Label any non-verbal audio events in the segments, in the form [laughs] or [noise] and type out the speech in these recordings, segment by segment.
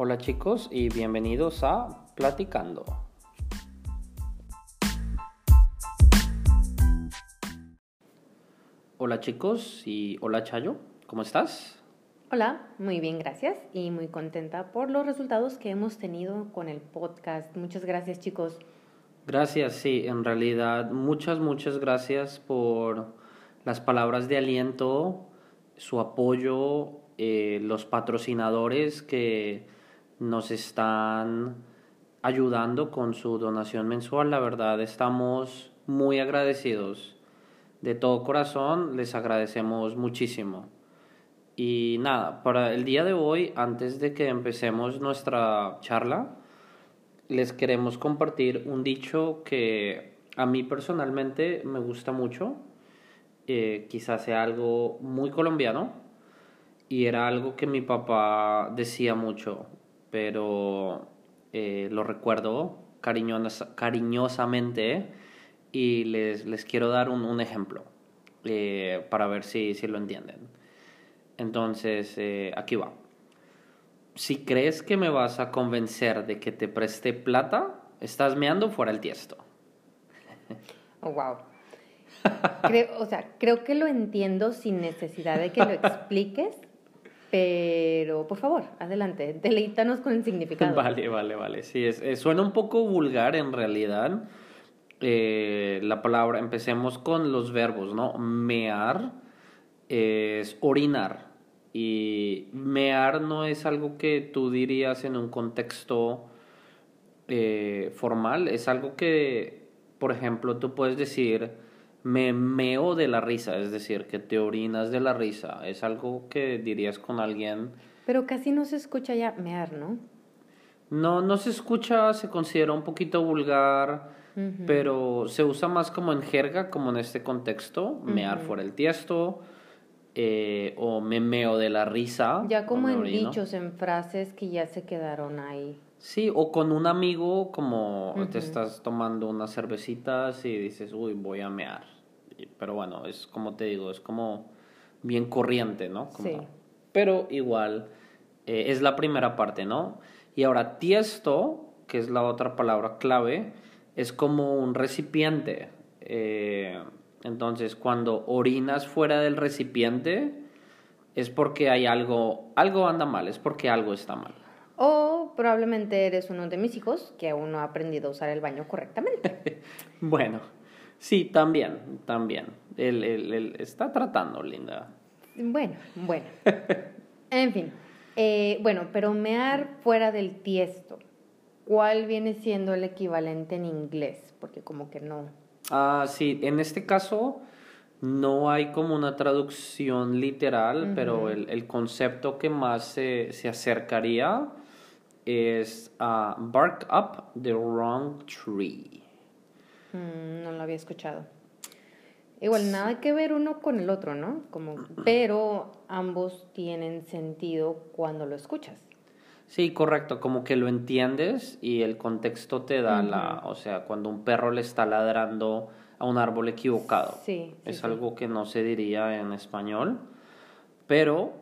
Hola chicos y bienvenidos a Platicando. Hola chicos y hola Chayo, ¿cómo estás? Hola, muy bien, gracias y muy contenta por los resultados que hemos tenido con el podcast. Muchas gracias chicos. Gracias, sí, en realidad muchas, muchas gracias por las palabras de aliento, su apoyo, eh, los patrocinadores que nos están ayudando con su donación mensual. La verdad, estamos muy agradecidos. De todo corazón, les agradecemos muchísimo. Y nada, para el día de hoy, antes de que empecemos nuestra charla, les queremos compartir un dicho que a mí personalmente me gusta mucho. Eh, quizás sea algo muy colombiano y era algo que mi papá decía mucho, pero eh, lo recuerdo cariñosamente y les, les quiero dar un, un ejemplo eh, para ver si, si, lo entienden. Entonces, aquí va si crees que me vas a convencer de que te preste plata, estás meando fuera el tiesto. Oh, wow. Creo, o sea, creo que lo entiendo sin necesidad de que lo [laughs] expliques, pero por favor, adelante, deleítanos con el significado. [laughs] Vale, vale, vale. Sí, es, suena un poco vulgar en realidad. Eh, la palabra, empecemos con los verbos, ¿no? Mear es orinar. Y mear no es algo que tú dirías en un contexto eh, formal, es algo que, por ejemplo, tú puedes decir, me meo de la risa, es decir, que te orinas de la risa, es algo que dirías con alguien. Pero casi no se escucha ya mear, ¿no? No, no se escucha, se considera un poquito vulgar, pero se usa más como en jerga, como en este contexto, mear fuera el tiesto eh, o memeo de la risa. Ya como en dichos, en frases que ya se quedaron ahí. Sí, o con un amigo, como te estás tomando unas cervecitas y dices, uy, voy a mear. Pero bueno, es como te digo, es como bien corriente, ¿no? sí. Pero igual, eh, es la primera parte, ¿no? Y ahora, tiesto, que es la otra palabra clave, es como un recipiente. Eh, entonces, cuando orinas fuera del recipiente, es porque hay algo, algo anda mal, es porque algo está mal. O probablemente eres uno de mis hijos que aún no ha aprendido a usar el baño correctamente. [laughs] bueno, sí, también, también. Él, él, está tratando, Linda. Bueno, bueno. [laughs] en fin. Eh, bueno, pero mear fuera del tiesto, ¿cuál viene siendo el equivalente en inglés? Porque como que no, Ah, sí, en este caso no hay como una traducción literal, pero el, el, concepto que más se, se acercaría es uh, bark up the wrong tree. Mm, no lo había escuchado. Igual, nada que ver uno con el otro, ¿no? Como, [clears throat] pero ambos tienen sentido cuando lo escuchas. Sí, correcto, como que lo entiendes y el contexto te da la, o sea, cuando un perro le está ladrando a un árbol equivocado. Sí. es algo que no se diría en español, pero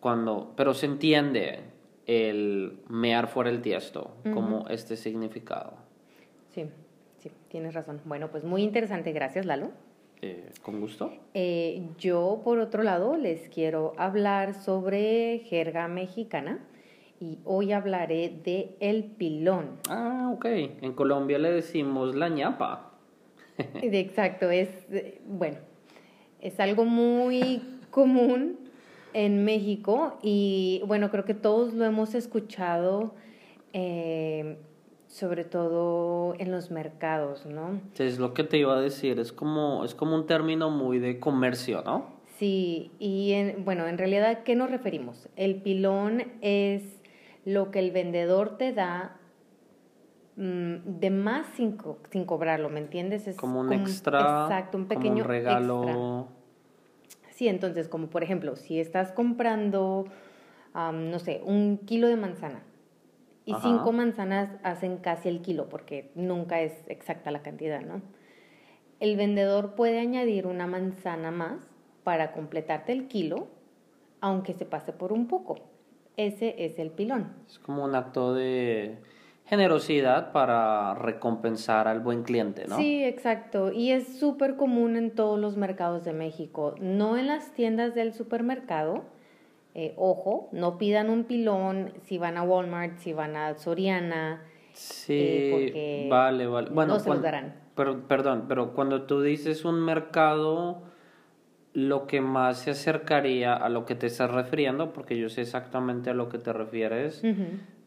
cuando, pero se entiende el mear fuera el tiesto como este significado. Sí, sí, tienes razón. Bueno, pues muy interesante, gracias Lalo. Eh, con gusto. Eh, yo, por otro lado, les quiero hablar sobre jerga mexicana y hoy hablaré de el pilón. Ah, ok. En Colombia le decimos la ñapa. [laughs] Exacto, es, bueno, es algo muy común en México y bueno, creo que todos lo hemos escuchado, eh, sobre todo en los mercados, ¿no? es lo que te iba a decir, es como, es como un término muy de comercio, ¿no? Sí, y en, bueno, en realidad, ¿a qué nos referimos? El pilón es lo que el vendedor te da mm, de más sin, sin, cobrarlo, ¿me entiendes? Es como un extra. Exacto, un pequeño regalo. Sí, entonces, como por ejemplo, si estás comprando, no sé, un kilo de manzana y cinco manzanas hacen casi el kilo, porque nunca es exacta la cantidad, ¿no? El vendedor puede añadir una manzana más para completarte el kilo, aunque se pase por un poco ese es el pilón. Es como un acto de generosidad para recompensar al buen cliente, ¿no? Sí, exacto. Y es súper común en todos los mercados de México. No en las tiendas del supermercado. Eh, ojo, no pidan un pilón si van a Walmart, si van a Soriana. Sí, eh, porque vale, vale. Bueno, no se los darán. pero- perdón, pero cuando tú dices un mercado, lo que más se acercaría a lo que te estás refiriendo, porque yo sé exactamente a lo que te refieres,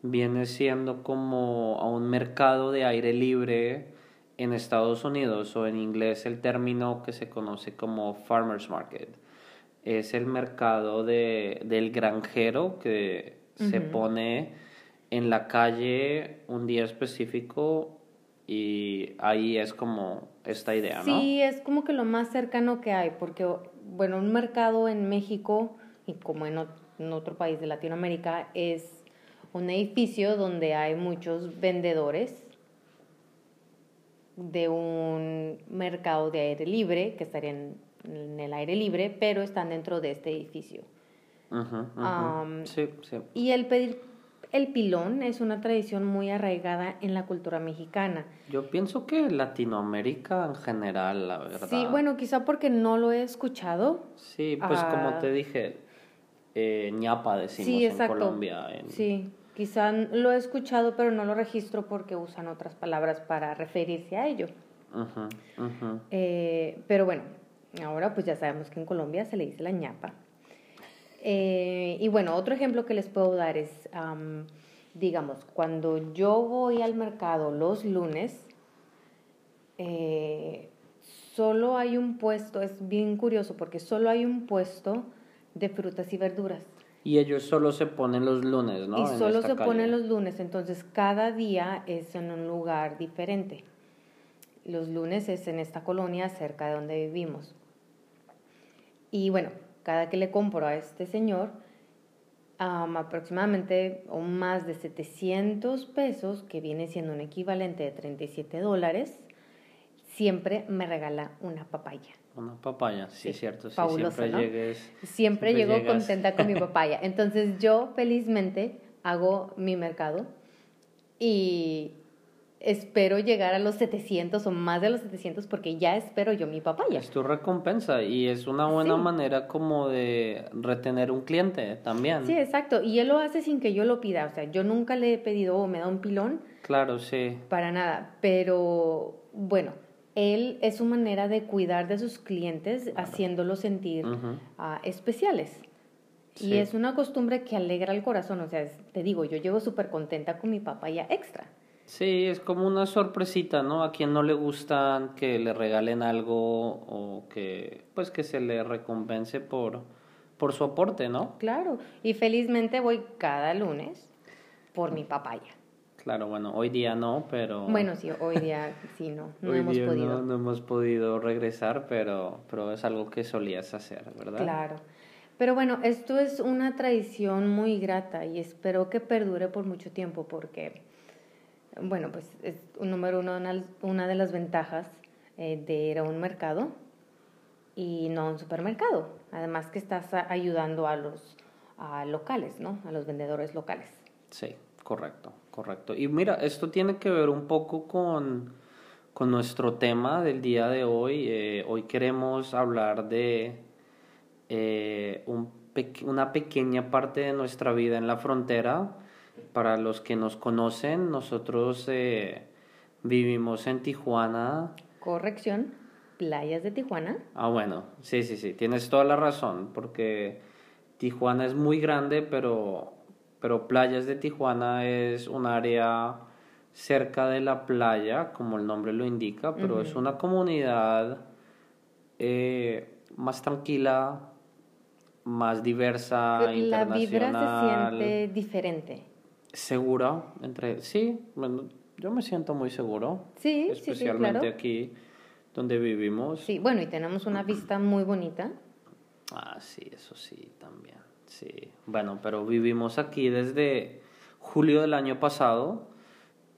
viene siendo como a un mercado de aire libre en Estados Unidos o en inglés el término que se conoce como farmers market. Es el mercado de, del granjero que se pone en la calle un día específico y ahí es como esta idea, ¿no? Sí, es como que lo más cercano que hay, porque, bueno, un mercado en México y como en, en otro país de Latinoamérica es un edificio donde hay muchos vendedores de un mercado de aire libre, que estarían en el aire libre, pero están dentro de este edificio. Sí, sí. Y el pedir el pilón es una tradición muy arraigada en la cultura mexicana. Yo pienso que Latinoamérica en general, la verdad. Sí, bueno, quizá porque no lo he escuchado, Sí, pues como Ah. te dije, eh, ñapa decimos Sí, en. Colombia. en- Sí, quizá lo he escuchado, pero no lo registro porque usan otras palabras para referirse a ello. Ujú. Eh, pero bueno, ahora pues ya sabemos que en Colombia se le dice la ñapa. Eh, y bueno, otro ejemplo que les puedo dar es, am, digamos, cuando yo voy al mercado los lunes, eh, solo hay un puesto, es bien curioso porque solo hay un puesto de frutas y verduras. Y ellos solo se ponen los lunes, ¿no? Y En solo se calle. ponen los lunes, entonces cada día es en un lugar diferente. Los lunes es en esta colonia cerca de donde vivimos. Y bueno, cada que le compro a este señor, am, aproximadamente o más de 700 pesos, que viene siendo un equivalente de 37 dólares, siempre me regala una papaya. Una papaya, sí, Sí, es cierto. Sí, fabuloso, siempre ¿no? llegues. Siempre, Siempre llego llegas. contenta con mi [laughs] papaya. Entonces yo felizmente hago mi mercado y espero llegar a los 700 o más de los 700 porque ya espero yo mi papaya. Es tu recompensa y es una buena Sí. manera como de retener un cliente también. Sí, exacto. Y él lo hace sin que yo lo pida. O sea, yo nunca le he pedido o me da un pilón Claro, sí. para nada. Pero bueno, él es su manera de cuidar de sus clientes haciéndolos sentir ah, especiales. Sí. Y es una costumbre que alegra el corazón. O sea, es- te digo, yo llego súper contenta con mi papaya extra. Sí, es como una sorpresita, ¿no? A quien no le gustan que le regalen algo o que pues que se le recompense por por su aporte, ¿no? Claro. Y felizmente voy cada lunes por mi papaya. Claro, bueno, hoy día no, pero Bueno, sí, hoy día sí, no, [laughs] no hoy hemos día podido. No, no hemos podido regresar, pero pero es algo que solías hacer, ¿verdad? Claro. Pero bueno, esto es una tradición muy grata y espero que perdure por mucho tiempo porque, bueno, pues es un número uno, una, de las ventajas eh, de ir a un mercado y no a un supermercado. Además que estás ayudando a los a locales, ¿no? A los vendedores locales. Sí, correcto, correcto. Y mira, esto tiene que ver un poco con, con nuestro tema del día de hoy. Eh, hoy queremos hablar de eh, una pequeña parte de nuestra vida en la frontera. Para los que nos conocen, nosotros eh, vivimos en Tijuana. Corrección, playas de Tijuana. Ah, bueno, sí, sí, sí, tienes toda la razón, porque Tijuana es muy grande, pero, pero Playas de Tijuana es un área cerca de la playa, como el nombre lo indica, pero es una comunidad eh, más tranquila, más diversa, La vibra se internacional, siente diferente. Segura, entre, sí, bueno, yo me siento muy seguro, Sí, sí, sí, especialmente claro. aquí donde vivimos. Sí, bueno, y tenemos una vista muy bonita. Ah, sí, eso sí, también. Sí. Bueno, pero vivimos aquí desde julio del año pasado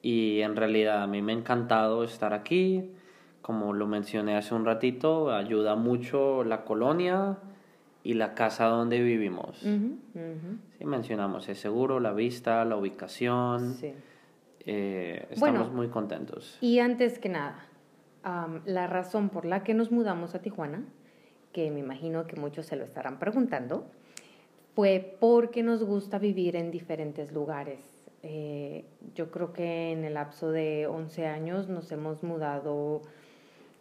y en realidad a mí me ha encantado estar aquí. Como lo mencioné hace un ratito, ayuda mucho la colonia y la casa donde vivimos. Sí, mencionamos el seguro, la vista, la ubicación. Sí. Eh, estamos muy contentos. Y antes que nada, la razón por la que nos mudamos a Tijuana, que me imagino que muchos se lo estarán preguntando, fue porque nos gusta vivir en diferentes lugares. Eh, yo creo que en el lapso de 11 años nos hemos mudado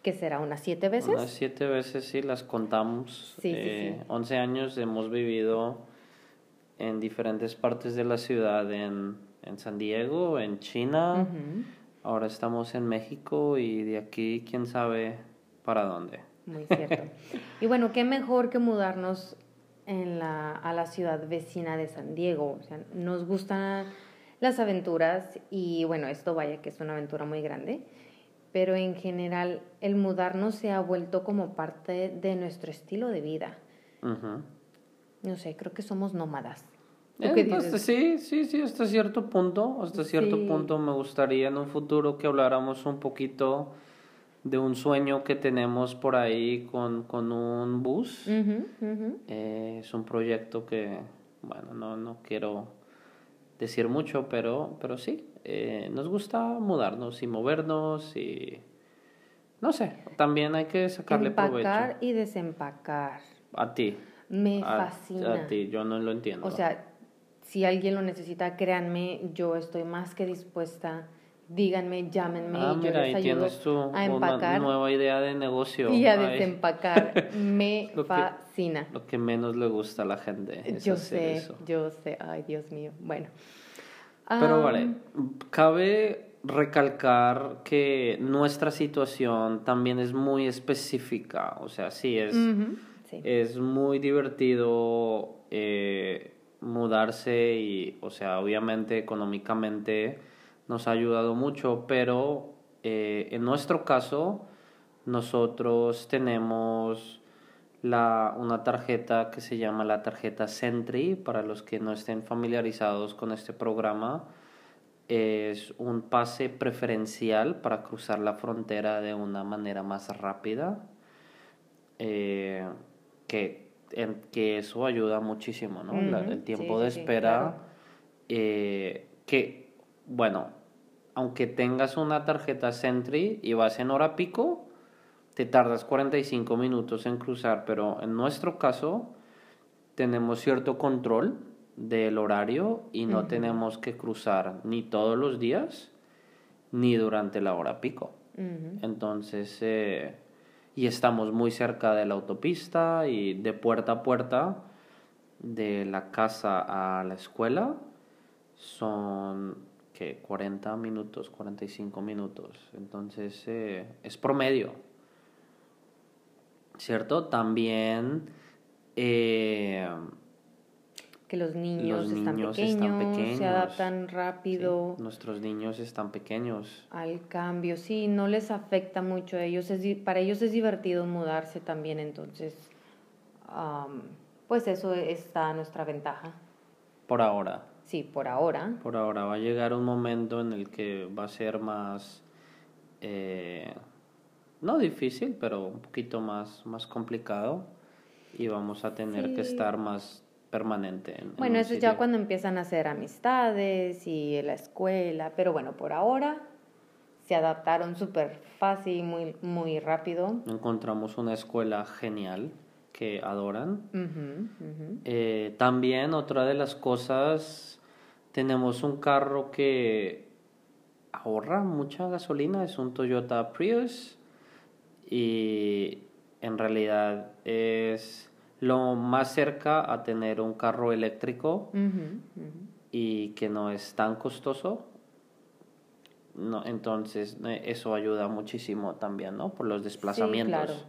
que será unas siete veces. Unas siete veces, sí, las contamos. Sí, sí, eh, 11 años hemos vivido en diferentes partes de la ciudad, en, en San Diego, en China, ahora estamos en México y de aquí quién sabe para dónde. Muy cierto. [laughs] y bueno, qué mejor que mudarnos en la, a la ciudad vecina de San Diego. O sea, nos gustan las aventuras y bueno, esto vaya que es una aventura muy grande pero en general el mudarnos se ha vuelto como parte de nuestro estilo de vida. No sé, creo que somos nómadas. Eh, sí, sí, sí, hasta cierto punto, hasta cierto punto me gustaría en un futuro que habláramos un poquito de un sueño que tenemos por ahí con, con un bus. Eh, es un proyecto que, bueno, no, no quiero decir mucho, pero, pero sí, eh, nos gusta mudarnos y movernos y no sé, también hay que sacarle Empacar y desempacar. A ti. Me fascina. A ti, yo no lo entiendo. O sea, si alguien lo necesita, créanme, yo estoy más que dispuesta. Díganme, llámenme ah, yo les ayudo a empacar. Una nueva idea de negocio. Y a desempacar. Me [laughs] fascina. lo que menos le gusta a la gente. yo sé, yo sé. Ay, Dios mío. Bueno. Pero vale, cabe recalcar que nuestra situación también es muy específica, o sea, sí es, es muy divertido eh, mudarse y, o sea, obviamente económicamente nos ha ayudado mucho, pero eh, en nuestro caso nosotros tenemos la, una tarjeta que se llama la tarjeta Sentry, para los que no estén familiarizados con este programa. Es un pase preferencial para cruzar la frontera de una manera más rápida, eh, que, en, que eso ayuda muchísimo, ¿no? el tiempo de espera, eh, que, bueno, aunque tengas una tarjeta Sentry y vas en hora pico, te tardas 45 minutos en cruzar, pero en nuestro caso tenemos cierto control del horario y no tenemos que cruzar ni todos los días ni durante la hora pico. Entonces, eh, y estamos muy cerca de la autopista y de puerta a puerta de la casa a la escuela son que 40 minutos, 45 minutos. Entonces, eh, es promedio. ¿Cierto? También... Eh, que los niños, están, pequeños, se adaptan rápido. nuestros niños están pequeños. Al cambio, sí, no les afecta mucho a ellos. Es, para ellos es divertido mudarse también, entonces, pues eso está a nuestra ventaja. Por ahora. Sí, por ahora. Por ahora va a llegar un momento en el que va a ser más... Eh, no difícil, pero un poquito más, más complicado y vamos a tener que estar más permanente. En, bueno, eso ya cuando empiezan a hacer amistades y la escuela, pero bueno, por ahora se adaptaron súper fácil, muy, muy rápido. Encontramos una escuela genial que adoran. Eh, también otra de las cosas, tenemos un carro que ahorra mucha gasolina, es un Toyota Prius y en realidad es lo más cerca a tener un carro eléctrico y que no es tan costoso. No, entonces eh, eso ayuda muchísimo también, ¿no? Por los desplazamientos. Sí, claro.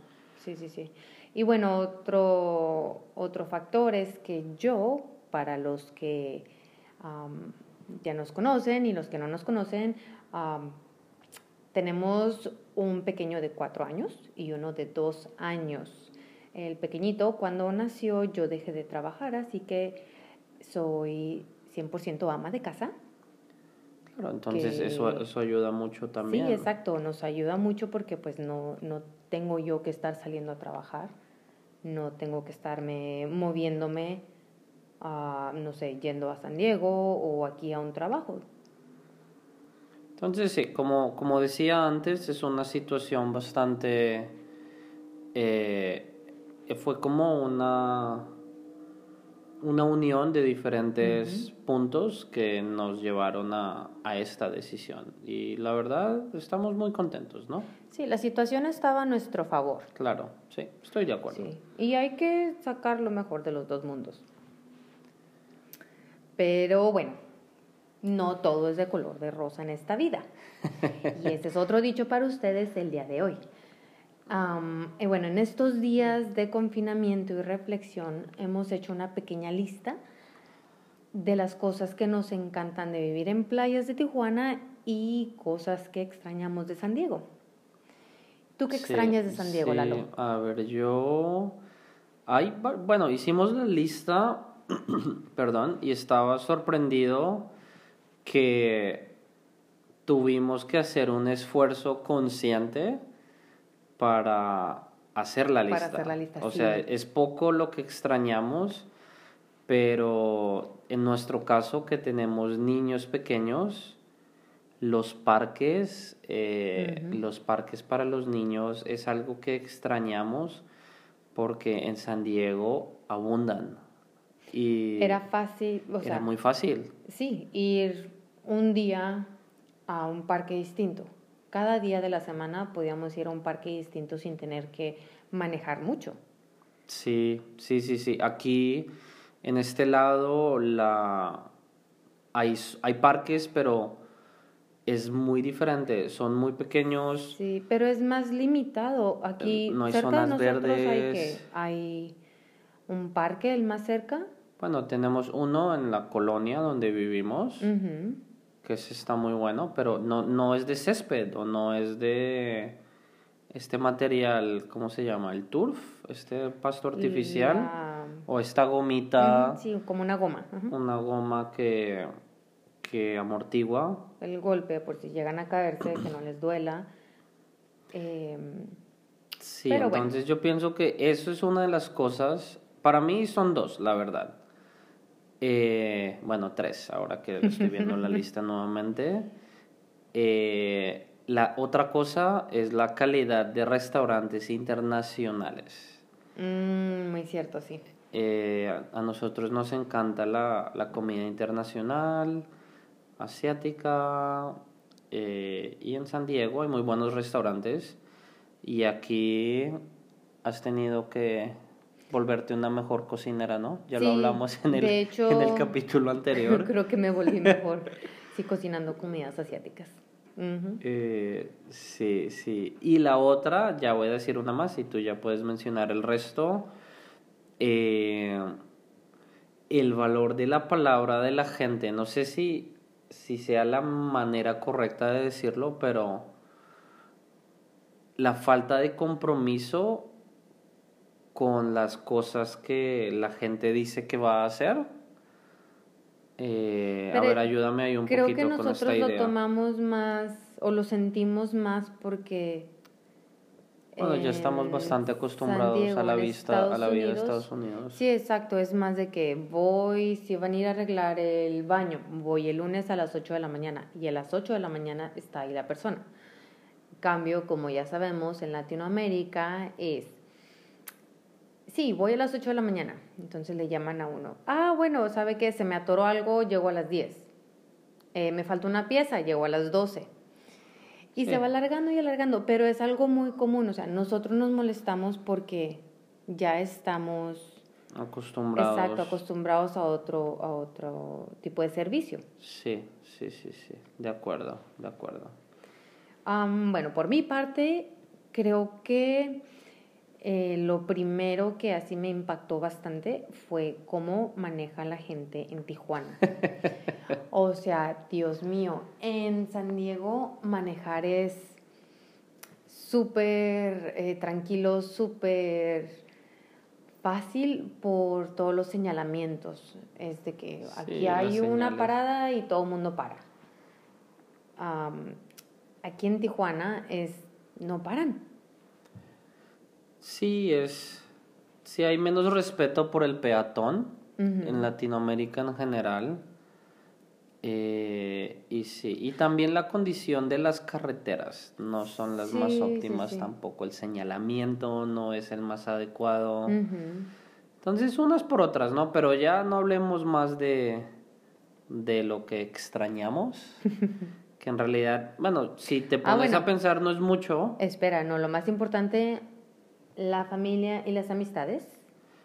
Sí, sí, sí. Y bueno, otro, otro factor es que yo, para los que ya nos conocen y los que no nos conocen, tenemos un pequeño de cuatro años y uno de dos años. El pequeñito, cuando nació, yo dejé de trabajar, así que soy 100% ama de casa. Claro, entonces eso, eso ayuda mucho también. Sí, exacto, nos ayuda mucho porque pues no, no tengo yo que estar saliendo a trabajar no tengo que estarme moviéndome, a, no sé, yendo a San Diego o aquí a un trabajo. Entonces, sí, como, como decía antes, es una situación bastante... Eh, fue como una, una unión de diferentes puntos que nos llevaron a, a, esta decisión. Y la verdad, estamos muy contentos, ¿no? Sí, la situación estaba a nuestro favor. Claro, sí, estoy de acuerdo. Sí. Y hay que sacar lo mejor de los dos mundos. Pero bueno, no todo es de color de rosa en esta vida. Y [laughs] este es otro dicho para ustedes el día de hoy. y bueno, en estos días de confinamiento y reflexión hemos hecho una pequeña lista de las cosas que nos encantan de vivir en playas de Tijuana y cosas que extrañamos de San Diego. ¿Tú qué extrañas de San Diego, Lalo? A ver, yo... Hay, bueno, hicimos la lista, [clears throat] perdón, y estaba sorprendido que tuvimos que hacer un esfuerzo consciente para hacer la lista. Para hacer la lista o sea, es poco lo que extrañamos, pero en nuestro caso que tenemos niños pequeños, los parques, eh, los parques para los niños es algo que extrañamos porque en San Diego abundan. Y era fácil, o era muy fácil. Sí, ir un día a un parque distinto. Cada día de la semana podíamos ir a un parque distinto sin tener que manejar mucho. Sí, sí, sí, sí. Aquí, en este lado, la... hay, hay parques, pero es muy diferente. Son muy pequeños. Sí, pero es más limitado. Aquí, no hay cerca zonas de nosotros verdes. hay que hay un parque, el más cerca. Bueno, tenemos uno en la colonia donde vivimos. Que ese está muy bueno, pero no, no es de césped o no es de este material, ¿cómo se llama? El turf, este pasto artificial La- o esta gomita, Ujú, Sí, como una goma. Una goma que, que amortigua. El golpe, por si llegan a caerse, que no les duela. Eh, Sí, bueno. entonces yo pienso que eso es una de las cosas, para mí son dos, la verdad. Eh, bueno, tres, ahora que estoy viendo la [laughs] lista nuevamente. Eh, la otra cosa es la calidad de restaurantes internacionales. mm, muy cierto, sí. Eh, a nosotros nos encanta la, la comida internacional, asiática, eh, y en San Diego hay muy buenos restaurantes. Y aquí has tenido que volverte una mejor cocinera, ¿no? Ya lo hablamos en el, hecho, en el capítulo anterior. [laughs] Creo que me volví mejor, [laughs] sí, cocinando comidas asiáticas. Eh, sí, sí. Y la otra, ya voy a decir una más y tú ya puedes mencionar el resto. Eh, el valor de la palabra de la gente. No sé si, si sea la manera correcta de decirlo, pero la falta de compromiso con las cosas que la gente dice que va a hacer. Eh, a ver, ayúdame ahí un Creo poquito que con esta nosotros lo idea. tomamos más o lo sentimos más porque... Bueno, ya estamos en bastante acostumbrados Diego, a la vista, Estados a la vida de Unidos, Estados Unidos. Sí, exacto, es más de que voy, si van a ir a arreglar el baño, voy el lunes a las 8 de la mañana y a las 8 de la mañana está ahí la persona. Cambio, como ya sabemos, en Latinoamérica es, sí, voy a las 8 de la mañana, entonces le llaman a uno, ah, bueno, ¿sabe qué? Se me atoró algo, llego a las 10. Eh, me falta una pieza, llego a las 12. Y Sí. se va alargando y alargando, pero es algo muy común, o sea, nosotros nos molestamos porque ya estamos Acostumbrados. exacto acostumbrados a otro a otro tipo de servicio. Sí, sí, sí, sí. De acuerdo, de acuerdo. Am, bueno, por mi parte, creo que eh, lo primero que así me impactó bastante fue cómo maneja la gente en Tijuana. [laughs] o sea, Dios mío, en San Diego manejar es súper eh, tranquilo, súper fácil por todos los señalamientos. Es de que aquí hay una señales. parada y todo el mundo para. Aquí en Tijuana es no paran. Sí, es. sí hay menos respeto por el peatón en Latinoamérica en general. Eh, y sí, y también la condición de las carreteras no son las más óptimas tampoco. El señalamiento no es el más adecuado. Entonces, unas por otras, ¿no? Pero ya no hablemos más de, de lo que extrañamos. [laughs] que en realidad, bueno, si te ah, pones a pensar, no es mucho. Espera, no, lo más importante, la familia y las amistades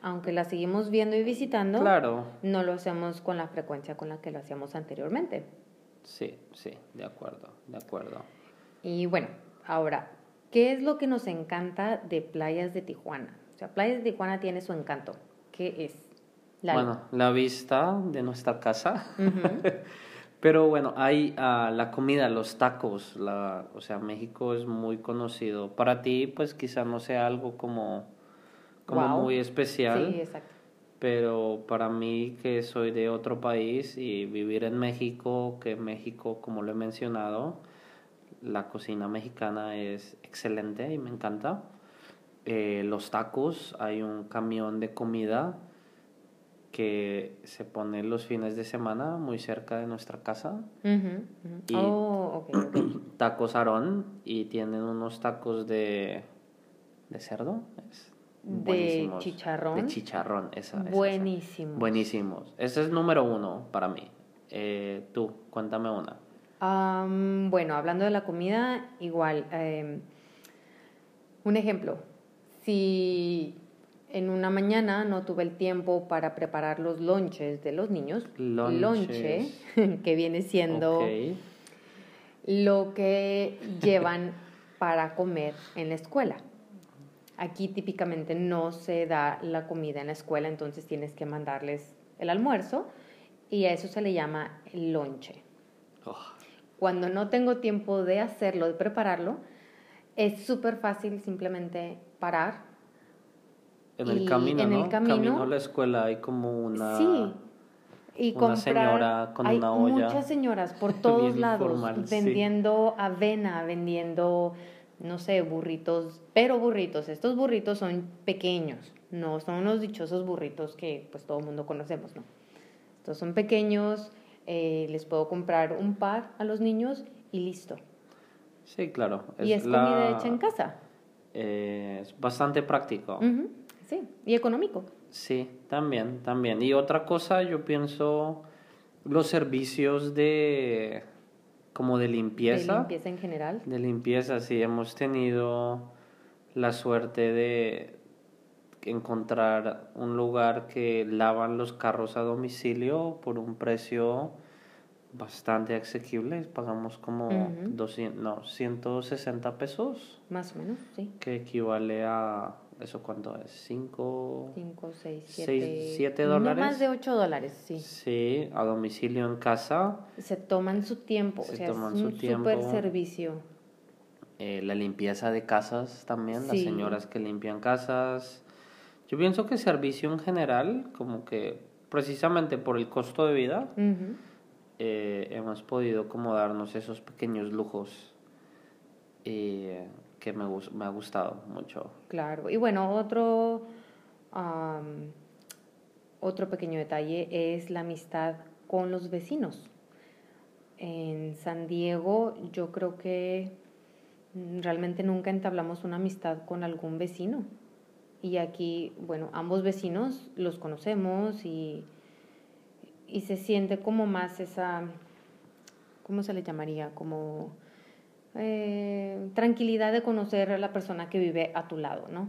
aunque la seguimos viendo y visitando, claro. no lo hacemos con la frecuencia con la que lo hacíamos anteriormente. Sí, sí, de acuerdo, de acuerdo. Y bueno, ahora, ¿qué es lo que nos encanta de Playas de Tijuana? O sea, Playas de Tijuana tiene su encanto. ¿Qué es? bueno, la vista de nuestra casa. [laughs] Pero bueno, hay uh, la comida, los tacos, la, o sea, México es muy conocido. Para ti, pues quizá no sea algo como como muy especial. Sí, exacto. Pero para mí, que soy de otro país y vivir en México, que México, como lo he mencionado, la cocina mexicana es excelente y me encanta. Eh, los tacos, hay un camión de comida que se pone los fines de semana muy cerca de nuestra casa. Y oh, [clears throat] tacos Aarón y tienen unos tacos de, de cerdo. De chicharrón. De chicharrón, esa. Buenísimos. Buenísimos. Ese es número uno para mí. Eh, tú, cuéntame una. bueno, hablando de la comida, igual. Em, un ejemplo. Si en una mañana no tuve el tiempo para preparar los lonches de los niños, lonche, [laughs] que viene siendo lo que llevan para comer en la escuela. Aquí típicamente no se da la comida en la escuela, entonces tienes que mandarles el almuerzo y a eso se le llama el lonche. Oh. Cuando no tengo tiempo de hacerlo, de prepararlo, es súper fácil simplemente parar. En el camino, ¿no? camino, a la escuela hay como una... Sí, y una señora con una olla. Muchas señoras por [laughs] todos lados vendiendo avena, vendiendo no sé, burritos, pero burritos, estos burritos son pequeños, no son los dichosos burritos que pues todo el mundo conocemos, ¿no? Estos son pequeños, eh, les puedo comprar un par a los niños y listo. Sí, claro. y es comida hecha en casa. Eh, es bastante práctico. Sí, y económico. Sí, también, también. Y otra cosa, yo pienso los servicios de como de limpieza. De limpieza en general. De limpieza, sí, hemos tenido la suerte de encontrar un lugar que lavan los carros a domicilio por un precio bastante asequible. Pagamos como 200, no, 160 pesos. Más o menos, sí. Que equivale a ¿Eso cuánto es? ¿Cinco? Cinco, seis, siete. siete dólares. No más de ocho dólares, sí. Sí, a domicilio en casa. Se toman su tiempo, Se o sea, toman es un super servicio. Eh, la limpieza de casas también, las señoras que limpian casas. Yo pienso que servicio en general, como que precisamente por el costo de vida, eh, hemos podido como darnos esos pequeños lujos. Eh, que me, me ha gustado mucho. Claro, y bueno, otro, otro pequeño detalle es la amistad con los vecinos. En San Diego yo creo que realmente nunca entablamos una amistad con algún vecino. Y aquí, bueno, ambos vecinos los conocemos y, y se siente como más esa, ¿cómo se le llamaría? Como eh, tranquilidad de conocer a la persona que vive a tu lado, ¿no?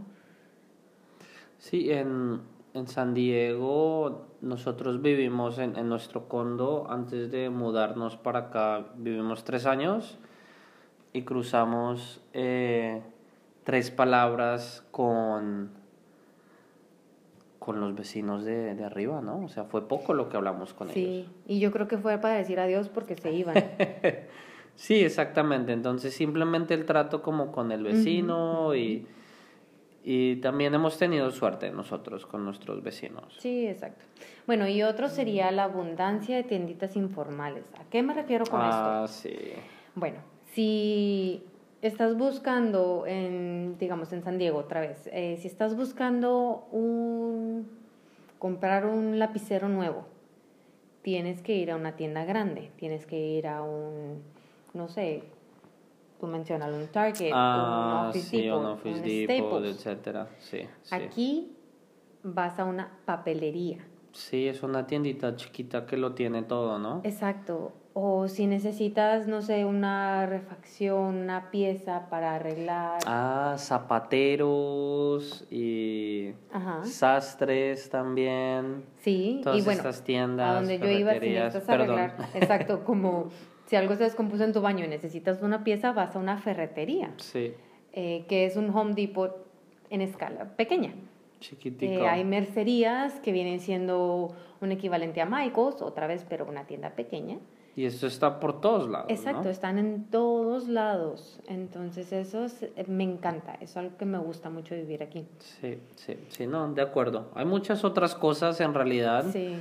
Sí, en, en San Diego nosotros vivimos en, en, nuestro condo antes de mudarnos para acá, vivimos tres años y cruzamos eh, tres palabras con, con los vecinos de, de, arriba, ¿no? O sea, fue poco lo que hablamos con ellos. Sí, y yo creo que fue para decir adiós porque se iban. [laughs] Sí, exactamente. Entonces simplemente el trato como con el vecino y, y también hemos tenido suerte nosotros con nuestros vecinos. Sí, exacto. Bueno, y otro sería la abundancia de tienditas informales. ¿A qué me refiero con esto? Ah, sí. Bueno, si estás buscando en, digamos, en San Diego otra vez, eh, si estás buscando un, comprar un lapicero nuevo, tienes que ir a una tienda grande, tienes que ir a un, no sé, tú mencionas un Target, Ah, un Office sí, Depot, un Office un Depot, etcétera. Sí, sí. Aquí vas a una papelería. Sí, es una tiendita chiquita que lo tiene todo, ¿no? Exacto. O si necesitas, no sé, una refacción, una pieza para arreglar. Ah, zapateros y Ajá. sastres también. Sí, Todas y bueno, estas tiendas, a donde yo iba, si necesitas perdón. arreglar, exacto, como [laughs] si algo se descompuso en tu baño y necesitas una pieza, vas a una ferretería, Sí, eh, que es un Home Depot en escala pequeña. chiquitico. Eh, hay mercerías que vienen siendo un equivalente a Michaels, otra vez, pero una tienda pequeña. Y esto está por todos lados, Exacto, ¿no? están en todos lados. Entonces eso es- eh, me encanta, eso es algo que me gusta mucho vivir aquí. Sí, sí, sí, no, de acuerdo. Hay muchas otras cosas en realidad, Sí.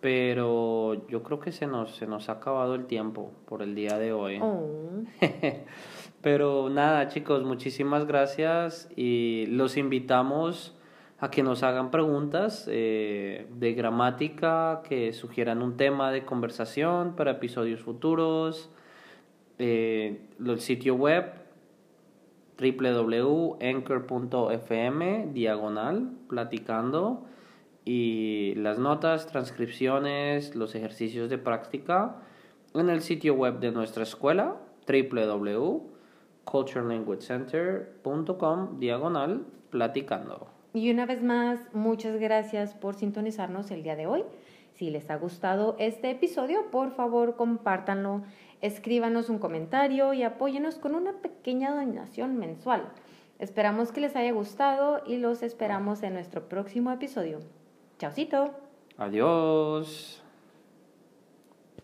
Pero yo creo que se nos, se nos ha acabado el tiempo por el día de hoy. Oh. [laughs] Pero nada, chicos, muchísimas gracias y los invitamos a que nos hagan preguntas eh, de gramática, que sugieran un tema de conversación para episodios futuros. Eh, el sitio web www.anchor.fm diagonal platicando y las notas, transcripciones, los ejercicios de práctica en el sitio web de nuestra escuela www.culturelanguagecenter.com diagonal platicando. Y una vez más, muchas gracias por sintonizarnos el día de hoy. Si les ha gustado este episodio, por favor compártanlo, escríbanos un comentario y apóyenos con una pequeña donación mensual. Esperamos que les haya gustado y los esperamos en nuestro próximo episodio. Chaucito. Adiós.